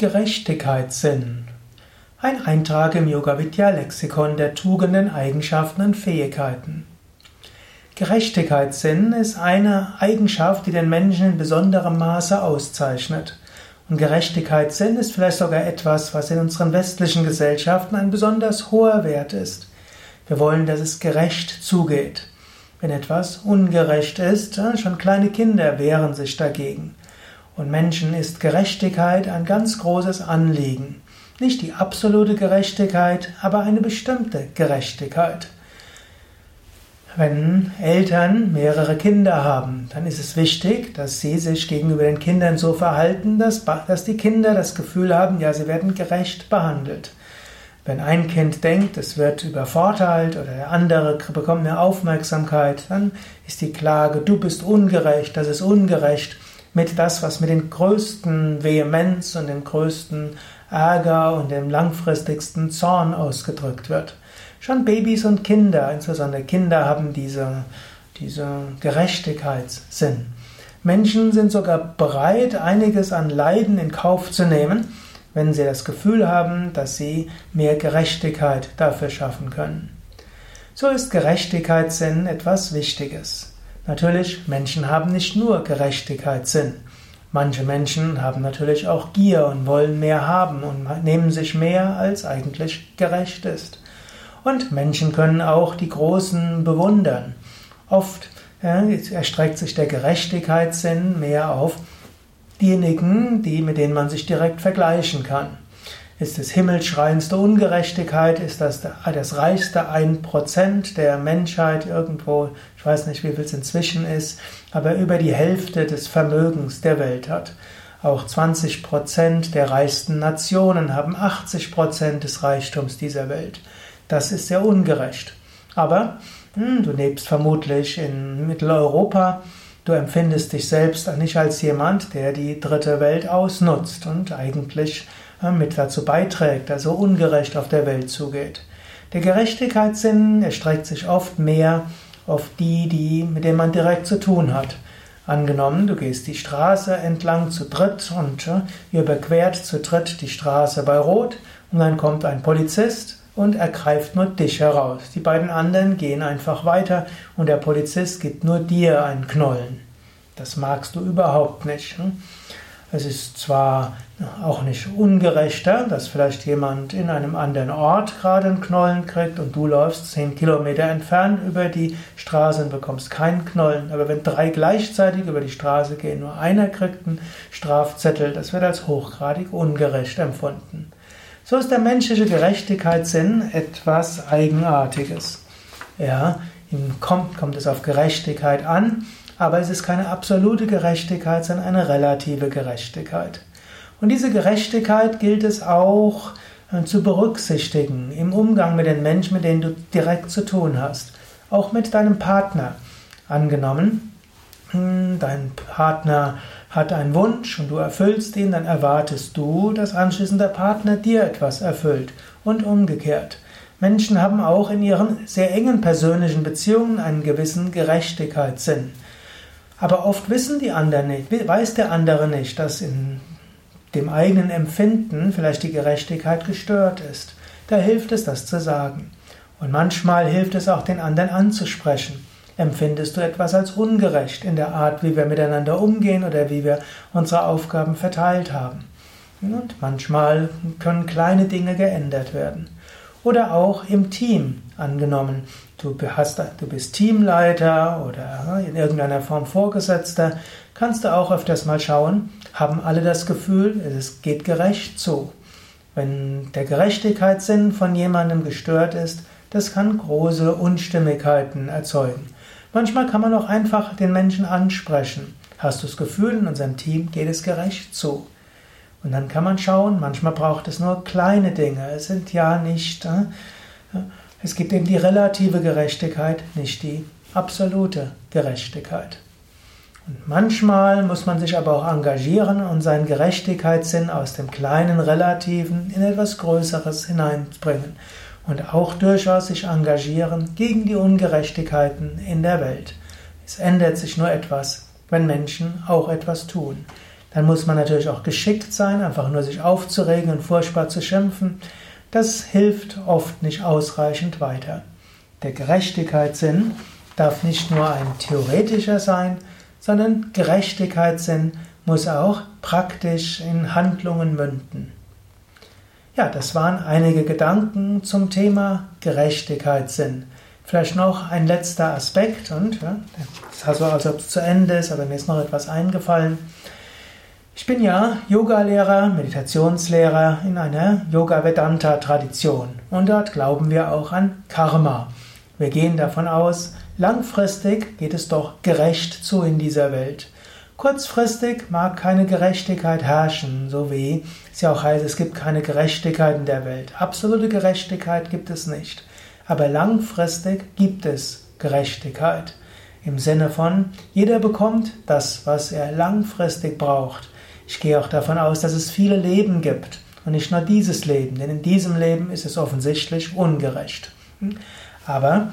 Gerechtigkeitssinn. Ein Eintrag im Yoga Vidya Lexikon der Tugenden, Eigenschaften und Fähigkeiten. Gerechtigkeitssinn ist eine Eigenschaft, die den Menschen in besonderem Maße auszeichnet. Und Gerechtigkeitssinn ist vielleicht sogar etwas, was in unseren westlichen Gesellschaften ein besonders hoher Wert ist. Wir wollen, dass es gerecht zugeht. Wenn etwas ungerecht ist, schon kleine Kinder wehren sich dagegen. Und Menschen ist Gerechtigkeit ein ganz großes Anliegen. Nicht die absolute Gerechtigkeit, aber eine bestimmte Gerechtigkeit. Wenn Eltern mehrere Kinder haben, dann ist es wichtig, dass sie sich gegenüber den Kindern so verhalten, dass, die Kinder das Gefühl haben, ja, sie werden gerecht behandelt. Wenn ein Kind denkt, es wird übervorteilt oder der andere bekommt mehr Aufmerksamkeit, dann ist die Klage, du bist ungerecht, das ist ungerecht mit das, was mit den größten Vehemenz und dem größten Ärger und dem langfristigsten Zorn ausgedrückt wird. Schon Babys und Kinder, insbesondere Kinder, haben diese, diese Gerechtigkeitssinn. Menschen sind sogar bereit, einiges an Leiden in Kauf zu nehmen, wenn sie das Gefühl haben, dass sie mehr Gerechtigkeit dafür schaffen können. So ist Gerechtigkeitssinn etwas Wichtiges. Natürlich, Menschen haben nicht nur Gerechtigkeitssinn. Manche Menschen haben natürlich auch Gier und wollen mehr haben und nehmen sich mehr, als eigentlich gerecht ist. Und Menschen können auch die Großen bewundern. Oft ja, erstreckt sich der Gerechtigkeitssinn mehr auf diejenigen, die, mit denen man sich direkt vergleichen kann. Ist es himmelschreiendste Ungerechtigkeit? Ist das das reichste 1% der Menschheit irgendwo? Ich weiß nicht, wie viel es inzwischen ist, aber über die Hälfte des Vermögens der Welt hat. Auch 20% der reichsten Nationen haben 80% des Reichtums dieser Welt. Das ist sehr ungerecht. Aber hm, du lebst vermutlich in Mitteleuropa. Du empfindest dich selbst nicht als jemand, der die dritte Welt ausnutzt und eigentlich mit dazu beiträgt, also ungerecht auf der Welt zugeht. Der Gerechtigkeitssinn erstreckt sich oft mehr auf die, die, mit denen man direkt zu tun hat. Angenommen, du gehst die Straße entlang zu dritt und ihr überquert zu dritt die Straße bei Rot und dann kommt ein Polizist und ergreift nur dich heraus. Die beiden anderen gehen einfach weiter und der Polizist gibt nur dir einen Knollen. Das magst du überhaupt nicht. Es ist zwar auch nicht ungerechter, dass vielleicht jemand in einem anderen Ort gerade einen Knollen kriegt und du läufst zehn Kilometer entfernt über die Straße und bekommst keinen Knollen. Aber wenn drei gleichzeitig über die Straße gehen, nur einer kriegt einen Strafzettel, das wird als hochgradig ungerecht empfunden. So ist der menschliche Gerechtigkeitssinn etwas Eigenartiges. Ja, ihm kommt, kommt es auf Gerechtigkeit an aber es ist keine absolute Gerechtigkeit, sondern eine relative Gerechtigkeit. Und diese Gerechtigkeit gilt es auch äh, zu berücksichtigen im Umgang mit den Menschen, mit denen du direkt zu tun hast. Auch mit deinem Partner. Angenommen, hm, dein Partner hat einen Wunsch und du erfüllst ihn, dann erwartest du, dass anschließend der Partner dir etwas erfüllt und umgekehrt. Menschen haben auch in ihren sehr engen persönlichen Beziehungen einen gewissen Gerechtigkeitssinn. Aber oft wissen die anderen nicht, weiß der andere nicht, dass in dem eigenen Empfinden vielleicht die Gerechtigkeit gestört ist. Da hilft es, das zu sagen. Und manchmal hilft es auch, den anderen anzusprechen. Empfindest du etwas als ungerecht in der Art, wie wir miteinander umgehen oder wie wir unsere Aufgaben verteilt haben? Und manchmal können kleine Dinge geändert werden. Oder auch im Team angenommen. Du, hast, du bist Teamleiter oder in irgendeiner Form Vorgesetzter, kannst du auch öfters mal schauen, haben alle das Gefühl, es geht gerecht zu. Wenn der Gerechtigkeitssinn von jemandem gestört ist, das kann große Unstimmigkeiten erzeugen. Manchmal kann man auch einfach den Menschen ansprechen. Hast du das Gefühl, in unserem Team geht es gerecht zu? Und dann kann man schauen, manchmal braucht es nur kleine Dinge. Es sind ja nicht äh, es gibt eben die relative Gerechtigkeit, nicht die absolute Gerechtigkeit. Und manchmal muss man sich aber auch engagieren und seinen Gerechtigkeitssinn aus dem kleinen Relativen in etwas Größeres hineinbringen und auch durchaus sich engagieren gegen die Ungerechtigkeiten in der Welt. Es ändert sich nur etwas, wenn Menschen auch etwas tun. Dann muss man natürlich auch geschickt sein, einfach nur sich aufzuregen und furchtbar zu schimpfen. Das hilft oft nicht ausreichend weiter. Der Gerechtigkeitssinn darf nicht nur ein theoretischer sein, sondern Gerechtigkeitssinn muss auch praktisch in Handlungen münden. Ja, das waren einige Gedanken zum Thema Gerechtigkeitssinn. Vielleicht noch ein letzter Aspekt und ja, das ist so, als ob es zu Ende ist, aber mir ist noch etwas eingefallen. Ich bin ja Yogalehrer, Meditationslehrer in einer Yoga-Vedanta-Tradition und dort glauben wir auch an Karma. Wir gehen davon aus, langfristig geht es doch gerecht zu in dieser Welt. Kurzfristig mag keine Gerechtigkeit herrschen, so wie es ja auch heißt, es gibt keine Gerechtigkeit in der Welt. Absolute Gerechtigkeit gibt es nicht. Aber langfristig gibt es Gerechtigkeit. Im Sinne von, jeder bekommt das, was er langfristig braucht. Ich gehe auch davon aus, dass es viele Leben gibt und nicht nur dieses Leben, denn in diesem Leben ist es offensichtlich ungerecht. Aber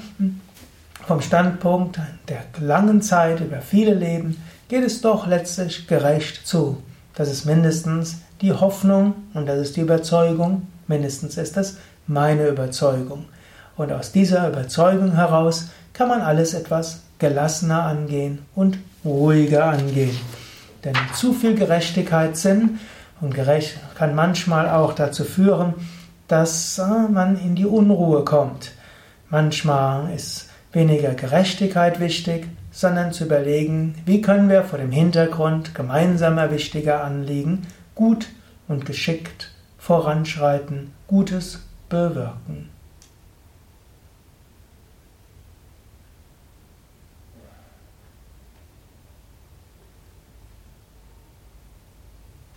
vom Standpunkt der langen Zeit über viele Leben geht es doch letztlich gerecht zu. Das ist mindestens die Hoffnung und das ist die Überzeugung, mindestens ist das meine Überzeugung. Und aus dieser Überzeugung heraus kann man alles etwas gelassener angehen und ruhiger angehen. Denn zu viel Gerechtigkeitssinn und gerecht kann manchmal auch dazu führen, dass äh, man in die Unruhe kommt. Manchmal ist weniger Gerechtigkeit wichtig, sondern zu überlegen, wie können wir vor dem Hintergrund gemeinsamer wichtiger Anliegen gut und geschickt voranschreiten, Gutes bewirken.